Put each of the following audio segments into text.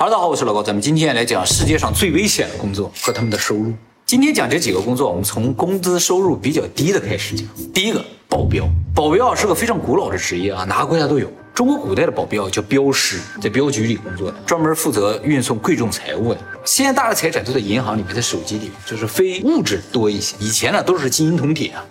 哈喽，大家好，我是老高，咱们今天来讲世界上最危险的工作和他们的收入。今天讲这几个工作，我们从工资收入比较低的开始讲。第一个，保镖。保镖啊是个非常古老的职业啊，哪个国家都有。中国古代的保镖叫镖师，在镖局里工作的，专门负责运送贵重财物的。现在大的财产都在银行里面，在手机里面，就是非物质多一些。以前呢，都是金银铜铁啊，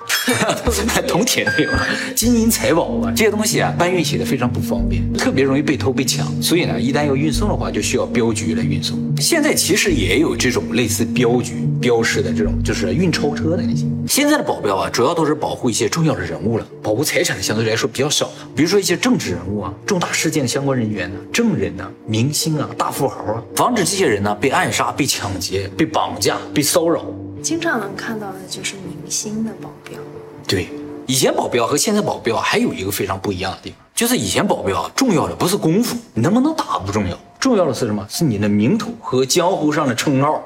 铜铁没有，金银财宝啊，这些东西啊，搬运起来非常不方便，特别容易被偷被抢。所以呢，一旦要运送的话，就需要镖局来运送。现在其实也有这种类似镖局、镖师的这种，就是运钞车的那些。现在的保镖啊，主要都是保护一些重要的人物了，保护财产的相对来说比较少了，比如说一些政治人物啊。重大事件的相关人员呢，证人呢，明星啊，大富豪啊，防止这些人呢被暗杀、被抢劫、被绑架、被骚扰。经常能看到的就是明星的保镖。对，以前保镖和现在保镖还有一个非常不一样的地方，就是以前保镖重要的不是功夫，你能不能打不重要，重要的是什么？是你的名头和江湖上的称号。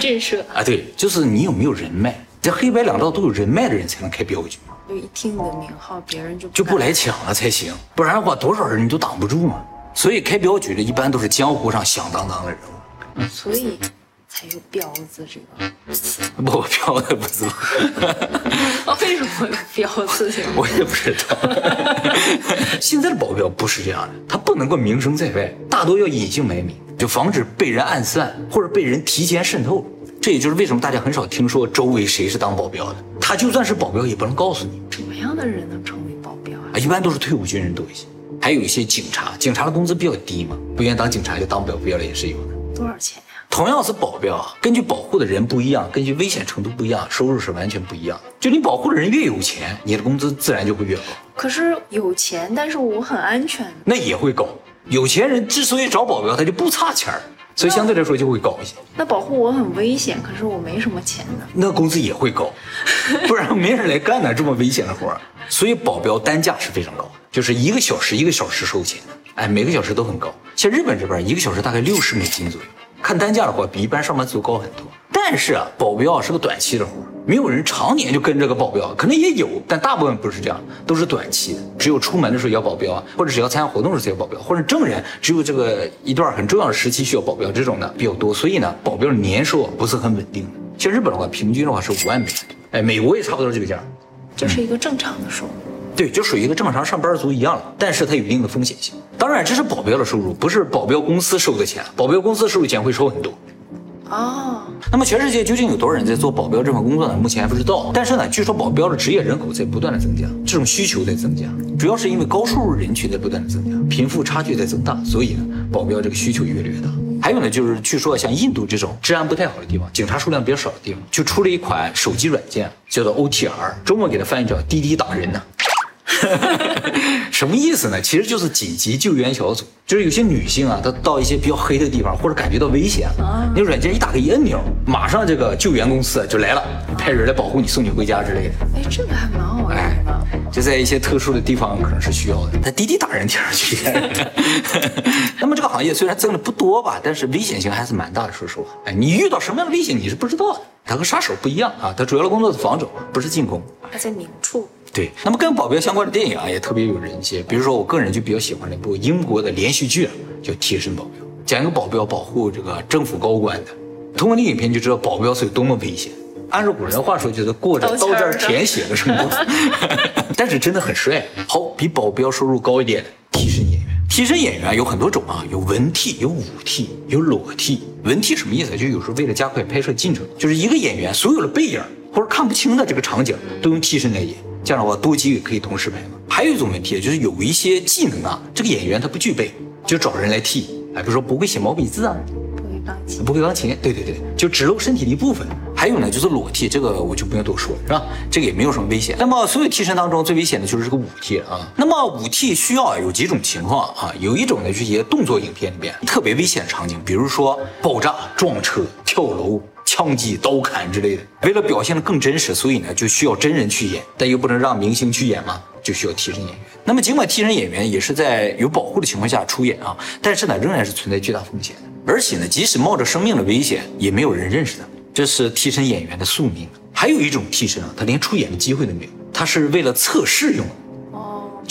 震慑 啊，对，就是你有没有人脉。这黑白两道都有人脉的人才能开镖局。就一听你的名号，别人就就不来抢了才行，不然的话多少人你都挡不住嘛。所以开镖局的一般都是江湖上响当当的人物，所以才有“彪子”这个。不，彪子不知道。为什么彪“子”这个？我也不知道。现在的保镖不是这样的，他不能够名声在外，大多要隐姓埋名，就防止被人暗算或者被人提前渗透。这也就是为什么大家很少听说周围谁是当保镖的。他就算是保镖，也不能告诉你。什么样的人能成为保镖啊？一般都是退伍军人多一些，还有一些警察。警察的工资比较低嘛，不愿意当警察就当保镖了也是有的。多少钱呀？同样是保镖，根据保护的人不一样，根据危险程度不一样，收入是完全不一样的。就你保护的人越有钱，你的工资自然就会越高。可是有钱，但是我很安全，那也会高。有钱人之所以找保镖，他就不差钱儿。所以相对来说就会高一些。那保护我很危险，可是我没什么钱呢。那工资也会高，不然没人来干呢这么危险的活儿所以保镖单价是非常高，就是一个小时一个小时收钱，哎，每个小时都很高。像日本这边一个小时大概六十美金左右，看单价的话比一般上班族高很多。但是啊，保镖是个短期的活没有人常年就跟这个保镖，可能也有，但大部分不是这样，都是短期的。只有出门的时候要保镖啊，或者只要参加活动的时候要保镖，或者证人只有这个一段很重要的时期需要保镖，这种的比较多。所以呢，保镖的年收不是很稳定。像日本的话，平均的话是五万美元，哎，美国也差不多这个价，这是一个正常的收入。对，就属于一个正常上班族一样了，但是它有一定的风险性。当然，这是保镖的收入，不是保镖公司收的钱，保镖公司收的钱会收很多。哦，那么全世界究竟有多少人在做保镖这份工作呢？目前还不知道。但是呢，据说保镖的职业人口在不断的增加，这种需求在增加，主要是因为高收入人群在不断的增加，贫富差距在增大，所以呢，保镖这个需求越来越大。还有呢，就是据说像印度这种治安不太好的地方，警察数量比较少的地方，就出了一款手机软件，叫做 OTR，中文给它翻译叫滴滴打人呢。什么意思呢？其实就是紧急救援小组，就是有些女性啊，她到一些比较黑的地方，或者感觉到危险了，那软件一打开一按钮，马上这个救援公司就来了，派人来保护你，送你回家之类的。哎，这个还蛮好玩的。就在一些特殊的地方可能是需要的。但滴滴打人听上去，那么这个行业虽然挣的不多吧，但是危险性还是蛮大的。说实话，哎，你遇到什么样的危险你是不知道的。它和杀手不一样啊，它主要的工作是防守，不是进攻。它在明处。对，那么跟保镖相关的电影啊，也特别有人气。比如说，我个人就比较喜欢那部英国的连续剧，叫《贴身保镖》，讲一个保镖保护这个政府高官的。通过那影片就知道保镖是有多么危险。按照古人话说，就是过着刀尖舔血的生活，但是真的很帅。好，比保镖收入高一点的替身演员。替身演员有很多种啊，有文替，有武替，有裸替。文替什么意思？就有时候为了加快拍摄进程，就是一个演员所有的背影或者看不清的这个场景都用替身来演。这样的话，多机位可以同时拍嘛。还有一种问题，就是有一些技能啊，这个演员他不具备，就找人来替。哎，比如说不会写毛笔字啊，不会钢琴，不会钢琴，对对对，就只露身体的一部分。还有呢，就是裸替，这个我就不用多说了，是吧？这个也没有什么危险。那么所有替身当中最危险的就是这个舞替啊。那么舞替需要有几种情况啊？有一种呢，就是一些动作影片里边特别危险的场景，比如说爆炸、撞车、跳楼。枪击、刀砍之类的，为了表现的更真实，所以呢就需要真人去演，但又不能让明星去演嘛，就需要替身演员。那么尽管替身演员也是在有保护的情况下出演啊，但是呢仍然是存在巨大风险的，而且呢即使冒着生命的危险，也没有人认识他，这是替身演员的宿命。还有一种替身啊，他连出演的机会都没有，他是为了测试用的。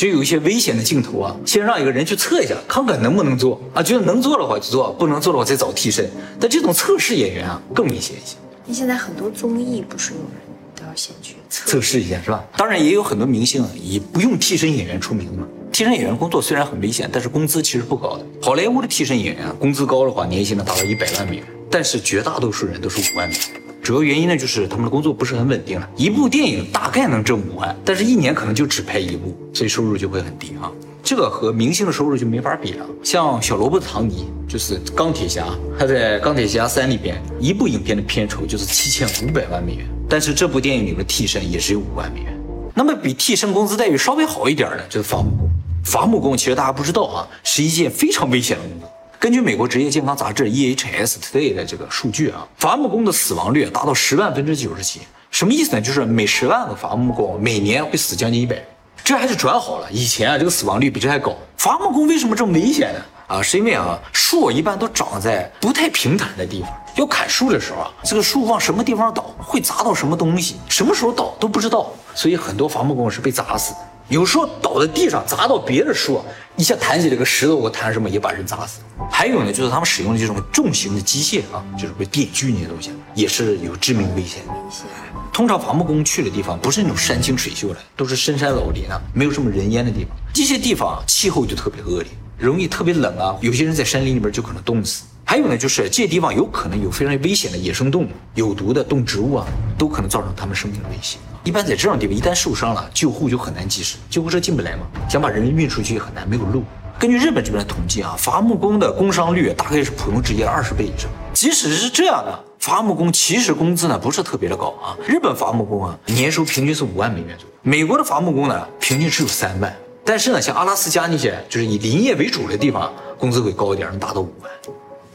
哦，就有一些危险的镜头啊，先让一个人去测一下，看看能不能做啊，觉得能做的话就做，不能做的话再找替身。但这种测试演员啊更危险一些。那现在很多综艺不是有人都要先去测？测试一下是吧？当然也有很多明星啊，以不用替身演员出名嘛。替身演员工作虽然很危险，但是工资其实不高的。好莱坞的替身演员啊，工资高的话，年薪能达到一百万美元，但是绝大多数人都是五万美元。主要原因呢，就是他们的工作不是很稳定了。一部电影大概能挣五万，但是一年可能就只拍一部，所以收入就会很低啊。这个和明星的收入就没法比了。像小罗伯特·唐尼，就是钢铁侠，他在《钢铁侠三》里边，一部影片的片酬就是七千五百万美元，但是这部电影里的替身也只有五万美元。那么比替身工资待遇稍微好一点的，就是伐木工。伐木工其实大家不知道啊，是一件非常危险的工作。根据美国职业健康杂志 EHS Today 的这个数据啊，伐木工的死亡率达到十万分之九十七。什么意思呢？就是每十万个伐木工每年会死将近一百。这还是转好了，以前啊这个死亡率比这还高。伐木工为什么这么危险呢？啊，是因为啊树一般都长在不太平坦的地方，要砍树的时候啊，这个树往什么地方倒会砸到什么东西，什么时候倒都不知道，所以很多伐木工是被砸死的。有时候倒在地上砸到别的树，一下弹起这个石头我弹什么也把人砸死。还有呢，就是他们使用的这种重型的机械啊，就是被电锯那些东西，也是有致命危险。危险。通常伐木工去的地方不是那种山清水秀的，都是深山老林啊，没有什么人烟的地方。这些地方气候就特别恶劣，容易特别冷啊，有些人在山林里边就可能冻死。还有呢，就是这地方有可能有非常危险的野生动物、有毒的动植物啊，都可能造成他们生命的威胁。一般在这种地方，一旦受伤了，救护就很难及时，救护车进不来嘛，想把人运出去也很难，没有路。根据日本这边的统计啊，伐木工的工伤率大概是普通职业的二十倍以上。即使是这样的，伐木工其实工资呢不是特别的高啊。日本伐木工啊，年收平均是五万美元左右。美国的伐木工呢，平均只有三万。但是呢，像阿拉斯加那些就是以林业为主的地方，工资会高一点，能达到五万。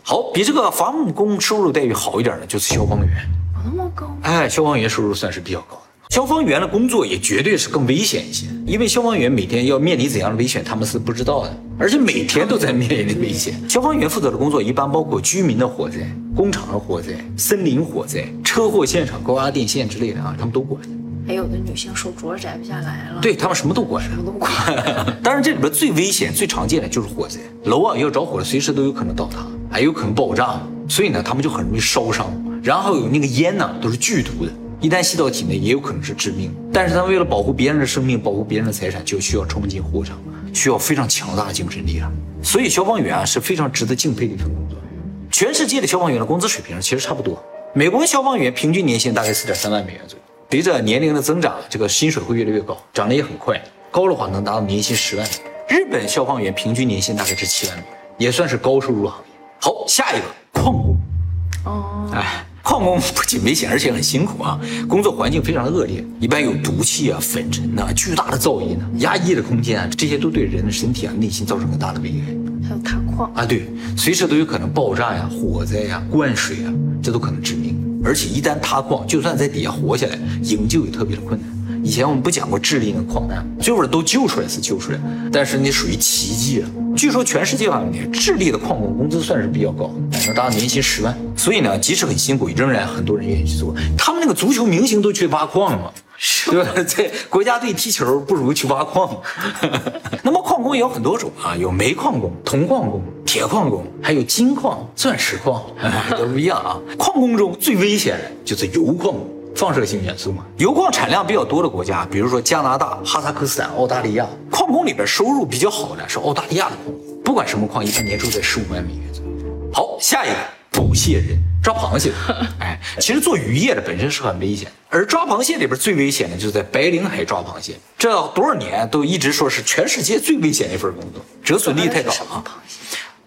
好，比这个伐木工收入待遇好一点的，就是消防员。那么高？哎，消防员收入算是比较高。消防员的工作也绝对是更危险一些，因为消防员每天要面临怎样的危险，他们是不知道的，而且每天都在面临危险。消防员负责的工作一般包括居民的火灾、工厂的火灾、森林火灾、车祸现场、高压电线之类的啊，他们都管。还有的女性手镯摘不下来了，对他们什么都管，什么都管。当然，这里边最危险、最常见的就是火灾，楼啊要着火了，随时都有可能倒塌，还有可能爆炸，所以呢，他们就很容易烧伤。然后有那个烟呢，都是剧毒的。一旦吸到体内，也有可能是致命。但是他们为了保护别人的生命，保护别人的财产，就需要冲进火场，需要非常强大的精神力量。所以消防员啊是非常值得敬佩的一份工作。全世界的消防员的工资水平其实差不多。美国消防员平均年薪大概四点三万美元左右。随着年龄的增长，这个薪水会越来越高，涨得也很快。高的话能达到年薪十万。日本消防员平均年薪大概是七万美元，也算是高收入行业。好，下一个矿工。哦，哎。矿工不仅危险，而且很辛苦啊！工作环境非常的恶劣，一般有毒气啊、粉尘呐、巨大的噪音呐、压抑的空间啊，这些都对人的身体啊、内心造成很大的危害。还有塌矿啊，对，随时都有可能爆炸呀、火灾呀、灌水啊，这都可能致命。而且一旦塌矿，就算在底下活下来，营救也特别的困难。以前我们不讲过智利那矿难，最后都救出来是救出来，但是那属于奇迹啊！据说全世界范围内，智利的矿工工资算是比较高，能达到年薪十万。所以呢，即使很辛苦，仍然很多人愿意去做。他们那个足球明星都去挖矿嘛，对吧？在国家队踢球不如去挖矿。那么矿工也有很多种啊，有煤矿工、铜矿工、铁矿工，还有金矿、钻石矿，都不一样啊。矿工中最危险的就是油矿。放射性元素嘛，铀矿产量比较多的国家，比如说加拿大、哈萨克斯坦、澳大利亚，矿工里边收入比较好的是澳大利亚的矿工，不管什么矿，一般年收在十五万美元左右。好，下一个捕蟹人抓螃蟹。哎，其实做渔业的本身是很危险，而抓螃蟹里边最危险的就是在白令海抓螃蟹，这多少年都一直说是全世界最危险的一份工作，折损率太高啊。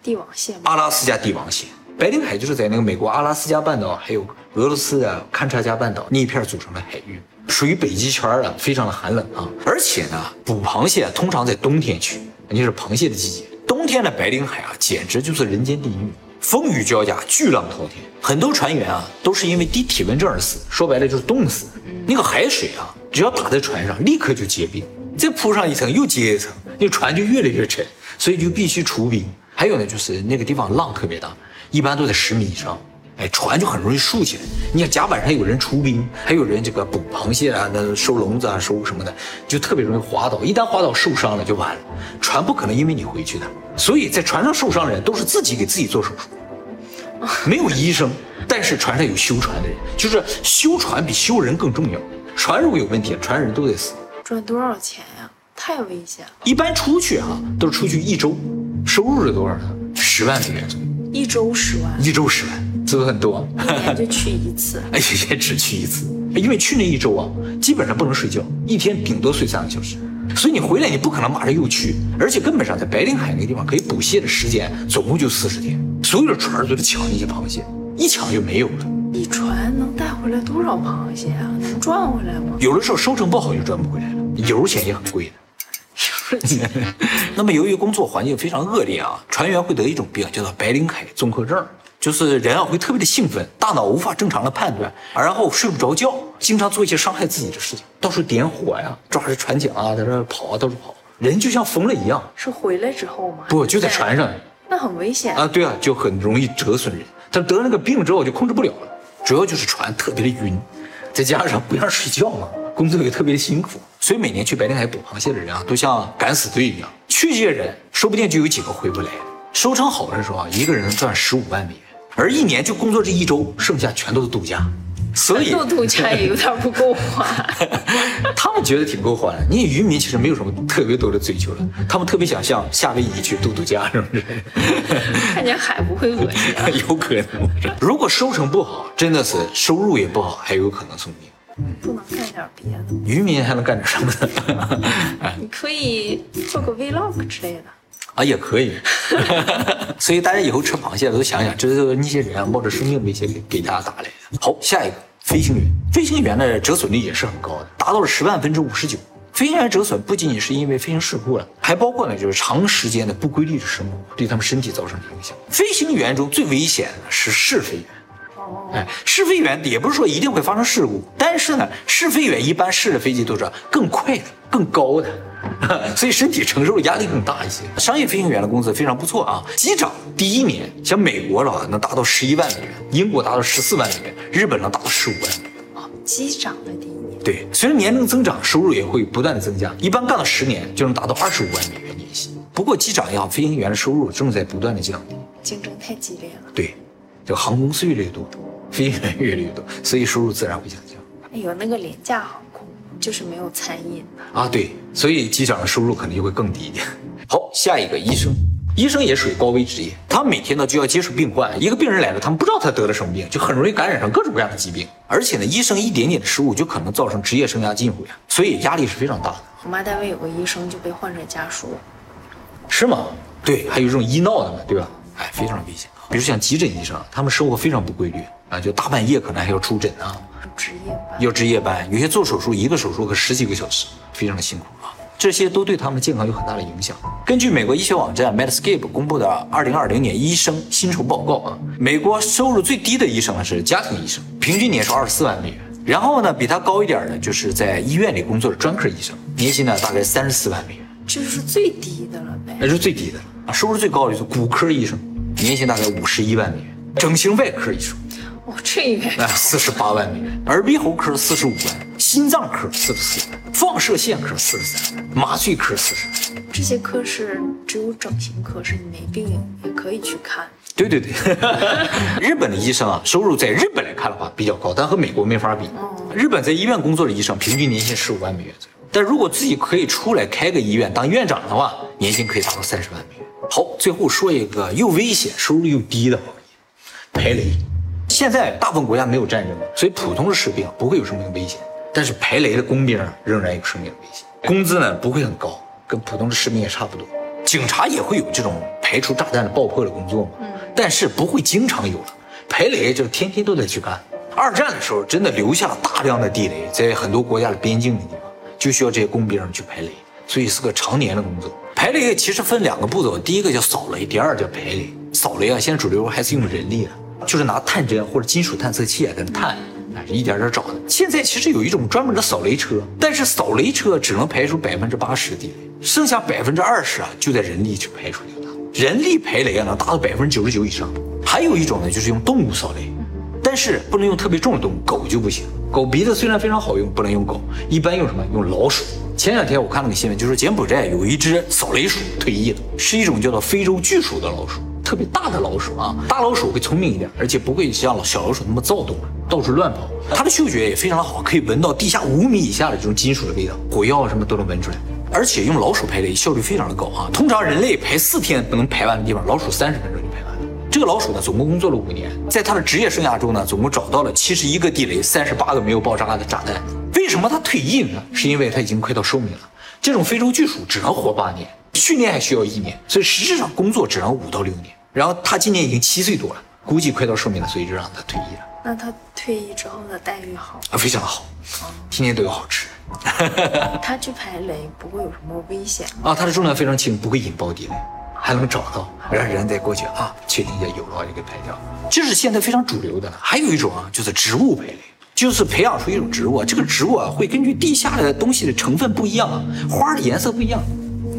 帝王蟹，阿拉斯加帝王蟹。白令海就是在那个美国阿拉斯加半岛，还有俄罗斯的堪察加半岛那一片组成的海域，属于北极圈了，非常的寒冷啊。而且呢，捕螃蟹通常在冬天去，那就是螃蟹的季节。冬天的白令海啊，简直就是人间地狱，风雨交加，巨浪滔天，很多船员啊都是因为低体温症而死，说白了就是冻死。那个海水啊，只要打在船上，立刻就结冰，再铺上一层又结一层，那船就越来越沉，所以就必须除冰。还有呢，就是那个地方浪特别大。一般都在十米以上，哎，船就很容易竖起来。你看甲板上有人出兵，还有人这个捕螃蟹啊、那收笼子啊、收什么的，就特别容易滑倒。一旦滑倒受伤了就完了，船不可能因为你回去的。所以在船上受伤的人都是自己给自己做手术，没有医生，但是船上有修船的人，就是修船比修人更重要。船如果有问题，船人都得死。赚多少钱呀？太危险了！一般出去哈、都是出去一周，收入是多少呢？十万美元左右，一周十万，一周十万，是不是很多？一年就去一次。哎，也只去一次，因为去那一周啊，基本上不能睡觉，一天顶多睡三个小时，所以你回来你不可能马上又去，而且根本上在白令海那个地方可以捕蟹的时间总共就四十天，所有的船都在抢那些螃蟹，一抢就没有了。一船能带回来多少螃蟹啊？能赚回来吗？有的时候收成不好就赚不回来了，油钱也很贵的。那么由于工作环境非常恶劣啊，船员会得一种病，叫做白灵海综合症，就是人啊会特别的兴奋，大脑无法正常的判断，然后睡不着觉，经常做一些伤害自己的事情，到处点火呀，抓着船桨啊，在这跑啊，到处跑，人就像疯了一样。是回来之后吗？不，就在船上那很危险啊，对啊，就很容易折损人。他得了那个病之后就控制不了了，主要就是船特别的晕，再加上不让睡觉嘛，工作也特别的辛苦，所以每年去白天海捕螃蟹的人啊，都像敢死队一样。去这些人，说不定就有几个回不来。收成好的时候啊，一个人能赚十五万美元，而一年就工作这一周，剩下全都是度假。所以做度假也 有点不够花。他们觉得挺够花的。你渔民其实没有什么特别多的追求了，他们特别想向夏威夷去度度假，是不是？看见海不会恶心啊？有可能。如果收成不好，真的是收入也不好，还有可能送命。不能干点别的？渔民还能干点什么呢？你可以做个 vlog 之类的。啊，也可以。所以大家以后吃螃蟹都想想，这是那些人啊冒着生命危险给给大家打来的。好，下一个飞行员，飞行员的折损率也是很高的，达到了十万分之五十九。飞行员折损不仅仅是因为飞行事故了，还包括呢就是长时间的不规律的生活对他们身体造成的影响。飞行员中最危险的是试飞员。哎，试飞员也不是说一定会发生事故，但是呢，试飞员一般试的飞机都是更快的、更高的，所以身体承受的压力更大一些。商业飞行员的工资非常不错啊，机长第一年像美国的话能达到十一万美元，英国达到十四万美元，日本能达到十五万美元啊。机长的第一年，对，随着年龄增长，收入也会不断的增加，一般干到十年就能达到二十五万美元年薪。不过机长也好，飞行员的收入正在不断的降低。竞争太激烈了。对，这个航空公司越来越多，飞行员越来越多，所以收入自然会下降。哎呦，那个廉价航空就是没有餐饮的。啊，对，所以机长的收入可能就会更低一点。好，下一个医生，医生也属于高危职业，他们每天呢就要接触病患，一个病人来了，他们不知道他得了什么病，就很容易感染上各种各样的疾病，而且呢，医生一点点的失误就可能造成职业生涯尽毁啊，所以压力是非常大的，我妈单位有个医生就被患者家属是吗？对，还有这种医闹的嘛，对吧？哎，非常危险。比如像急诊医生，他们生活非常不规律啊，就大半夜可能还要出诊啊，有值夜班，要值夜班，有些做手术一个手术可十几个小时，非常的辛苦啊。这些都对他们的健康有很大的影响。根据美国医学网站 Medscape 公布的2020年医生薪酬报告啊，美国收入最低的医生呢是家庭医生，平均年收二十四万美元。然后呢，比他高一点的就是在医院里工作的专科医生，年薪呢大概三十四万美元，这就是最低的了呗。那是最低的了啊。收入最高的就是骨科医生，年薪大概五十一万美元，整形外科医生。哦，这个哎，四十八万美元，耳鼻喉科四十五万，心脏科四十四万，放射线科四十三万，麻醉科四十万。这些科室只有整形科是你没病也可以去看。对对对，日本的医生啊，收入在日本来看的话比较高，但和美国没法比。日本在医院工作的医生平均年薪十五万美元左右，但如果自己可以出来开个医院当院长的话，年薪可以达到三十万美元。好，最后说一个又危险、收入又低的行业——排雷。现在大部分国家没有战争，所以普通的士兵不会有生命危险，但是排雷的工兵仍然有生命危险，工资呢不会很高，跟普通的士兵也差不多。警察也会有这种排除炸弹的爆破的工作嘛，但是不会经常有了。排雷就是天天都得去干。二战的时候真的留下了大量的地雷，在很多国家的边境的地方，就需要这些工兵去排雷，所以是个常年的工作。排雷其实分两个步骤，第一个叫扫雷，第二叫排雷。扫雷啊，现在主流还是用人力的。就是拿探针或者金属探测器啊，在那探，啊，一点点找的。现在其实有一种专门的扫雷车，但是扫雷车只能排除百分之八十的地雷，剩下百分之二十啊，就在人力去排除掉它。人力排雷啊，能达到百分之九十九以上。还有一种呢，就是用动物扫雷，但是不能用特别重的动物，狗就不行。狗鼻子虽然非常好用，不能用狗，一般用什么？用老鼠。前两天我看了个新闻，就是柬埔寨有一只扫雷鼠退役了，是一种叫做非洲巨鼠的老鼠，特别大的老鼠啊。大老鼠会聪明一点，而且不会像小老鼠那么躁动，到处乱跑。它的嗅觉也非常好，可以闻到地下五米以下的这种金属的味道，火药什么都能闻出来。而且用老鼠排雷效率非常的高啊！通常人类排四天不能排完的地方，老鼠三十分钟。这个老鼠呢，总共工作了五年，在他的职业生涯中呢，总共找到了七十一个地雷，三十八个没有爆炸的炸弹。为什么他退役呢？是因为他已经快到寿命了。这种非洲巨鼠只能活八年，训练还需要一年，所以实质上工作只能五到六年。然后他今年已经七岁多了，估计快到寿命了，所以就让他退役了。那他退役之后的待遇好？啊，非常好，天天都有好吃。他去排雷不会有什么危险啊？它的重量非常轻，不会引爆地雷，还能找到，让人再过去啊，确定一下有了就给排掉。这是现在非常主流的了。还有一种啊，就是植物排雷，就是培养出一种植物，这个植物啊会根据地下的东西的成分不一样，花的颜色不一样。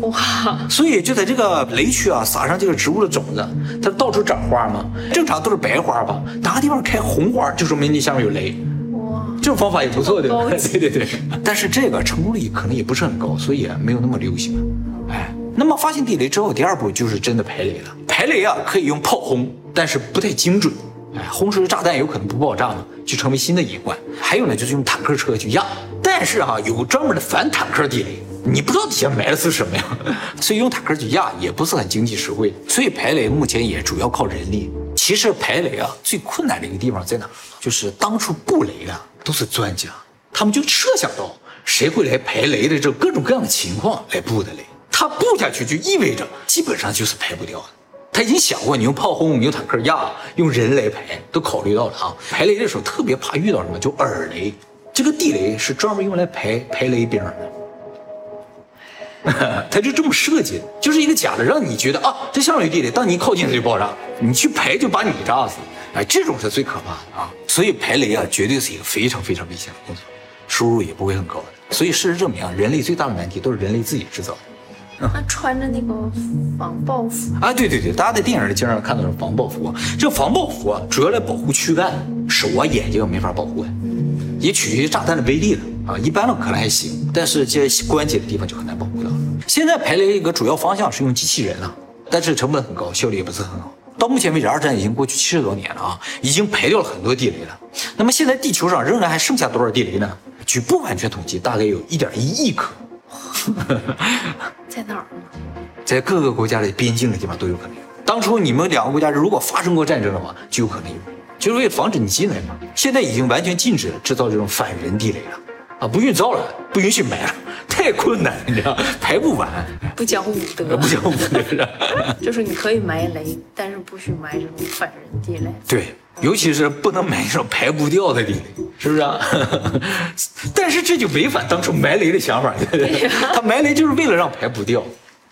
哇！所以就在这个雷区啊，撒上这个植物的种子，它到处长花嘛。正常都是白花吧，哪个地方开红花，就说明你下面有雷。哇这种方法也不错，对吧？对对对，但是这个成功率可能也不是很高，所以没有那么流行。哎，那么发现地雷之后，第二步就是真的排雷了。排雷啊，可以用炮轰，但是不太精准。哎，轰出的炸弹有可能不爆炸嘛，就成为新的隐患。还有呢，就是用坦克车去压，但是哈，有专门的反坦克地雷，你不知道底下埋的是什么呀，所以用坦克去压也不是很经济实惠。所以排雷目前也主要靠人力。其实排雷啊，最困难的一个地方在哪？就是当初布雷的都是专家，他们就设想到谁会来排雷的这各种各样的情况来布的雷，他布下去就意味着基本上就是排不掉的。他已经想过，你用炮轰，你用坦克压，用人来排，都考虑到了啊。排雷的时候特别怕遇到什么，就耳雷，这个地雷是专门用来排排雷兵的。他就这么设计的，就是一个假的，让你觉得啊，这像有地雷，当你一靠近它就爆炸，你去排就把你炸死。哎，这种是最可怕的啊！所以排雷啊，绝对是一个非常非常危险的工作，收入也不会很高的。所以事实证明啊，人类最大的难题都是人类自己制造的。他穿着那个防爆服啊，对对对，大家在电影里经常看到是防爆服。这个防爆服啊，主要来保护躯干，手啊、眼睛没法保护，也取决于炸弹的威力了啊。一般的可能还行，但是这些关节的地方就很难保护到了。现在排雷一个主要方向是用机器人了，但是成本很高，效率也不是很好。到目前为止，二战已经过去七十多年了啊，已经排掉了很多地雷了。那么现在地球上仍然还剩下多少地雷呢？据不完全统计，大概有一点一亿颗。在哪儿呢？在各个国家的边境的地方都有可能有。当初你们两个国家如果发生过战争的话，就有可能有，就是为了防止你进来嘛。现在已经完全禁止制造这种反人地雷了，啊，不运造了，不允许埋了，太困难，你知道，排不完，不讲武德，不讲武德，就是你可以埋雷，但是不许埋这种反人地雷。对。尤其是不能买那种排不掉的地雷，是不是啊？但是这就违反当初埋雷的想法，对不对？他埋雷就是为了让排不掉，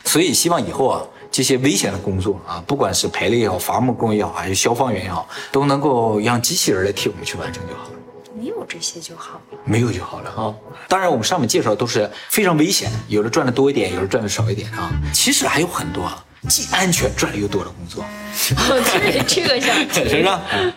所以希望以后啊，这些危险的工作啊，不管是排雷也好，伐木工也好，还是消防员也好，都能够让机器人来替我们去完成就好了。没有这些就好了，没有就好了啊。当然，我们上面介绍都是非常危险的，有的赚的多一点，有的赚的少一点啊。其实还有很多。既安全赚的又多的工作，对这个想 是不是？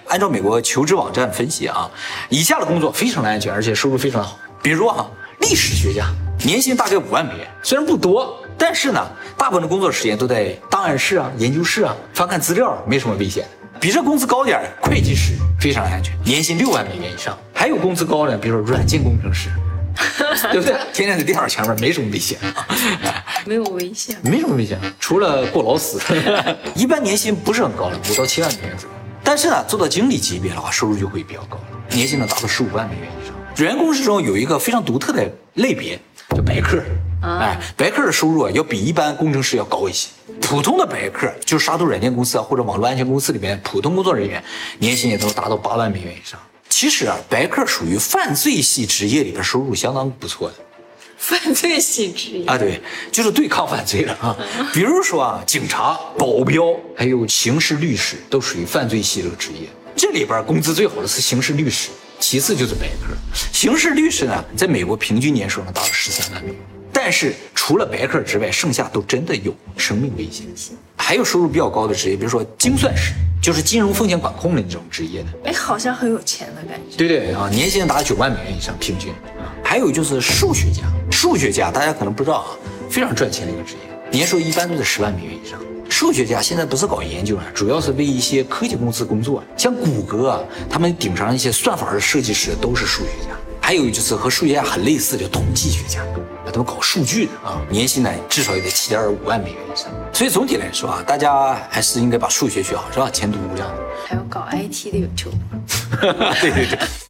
按照美国求职网站分析啊，以下的工作非常的安全，而且收入非常的好。比如啊，历史学家年薪大概五万美元，虽然不多，但是呢，大部分的工作时间都在档案室啊、研究室啊翻看资料，没什么危险。比这工资高点会计师非常安全，年薪六万美元以上。还有工资高的，比如说软件工程师。对不对？天天在电脑前面没什么危险，没有危险，没什么危险，除了过劳死。一般年薪不是很高的，五到七万美元左右。但是呢，做到经理级别的话，收入就会比较高了，年薪能达到十五万美元以上。软件公司中有一个非常独特的类别，叫白客。哎，白客的收入啊，要比一般工程师要高一些。普通的白客，就是杀毒软件公司啊，或者网络安全公司里面普通工作人员，年薪也能达到八万美元以上。其实啊，白客属于犯罪系职业里边收入相当不错的。犯罪系职业啊，对，就是对抗犯罪的啊。比如说啊，警察、保镖，还有刑事律师，都属于犯罪系这个职业。这里边工资最好的是刑事律师，其次就是白客。刑事律师呢，在美国平均年收入达到十三万美元。但是除了白客之外，剩下都真的有生命危险。还有收入比较高的职业，比如说精算师。就是金融风险管控的那种职业的。哎，好像很有钱的感觉。对对啊，年薪达九万美元以上平均。还有就是数学家，数学家大家可能不知道啊，非常赚钱的一个职业，年收一般都在十万美元以上。数学家现在不是搞研究啊，主要是为一些科技公司工作，像谷歌啊，他们顶上一些算法的设计师都是数学家。还有就是和数学家很类似的统计学家，啊，他们搞数据的啊，年薪呢至少也得七点五万美元以上。所以总体来说啊，大家还是应该把数学学好，是吧？前途无量。还有搞 IT 的有救。对对对。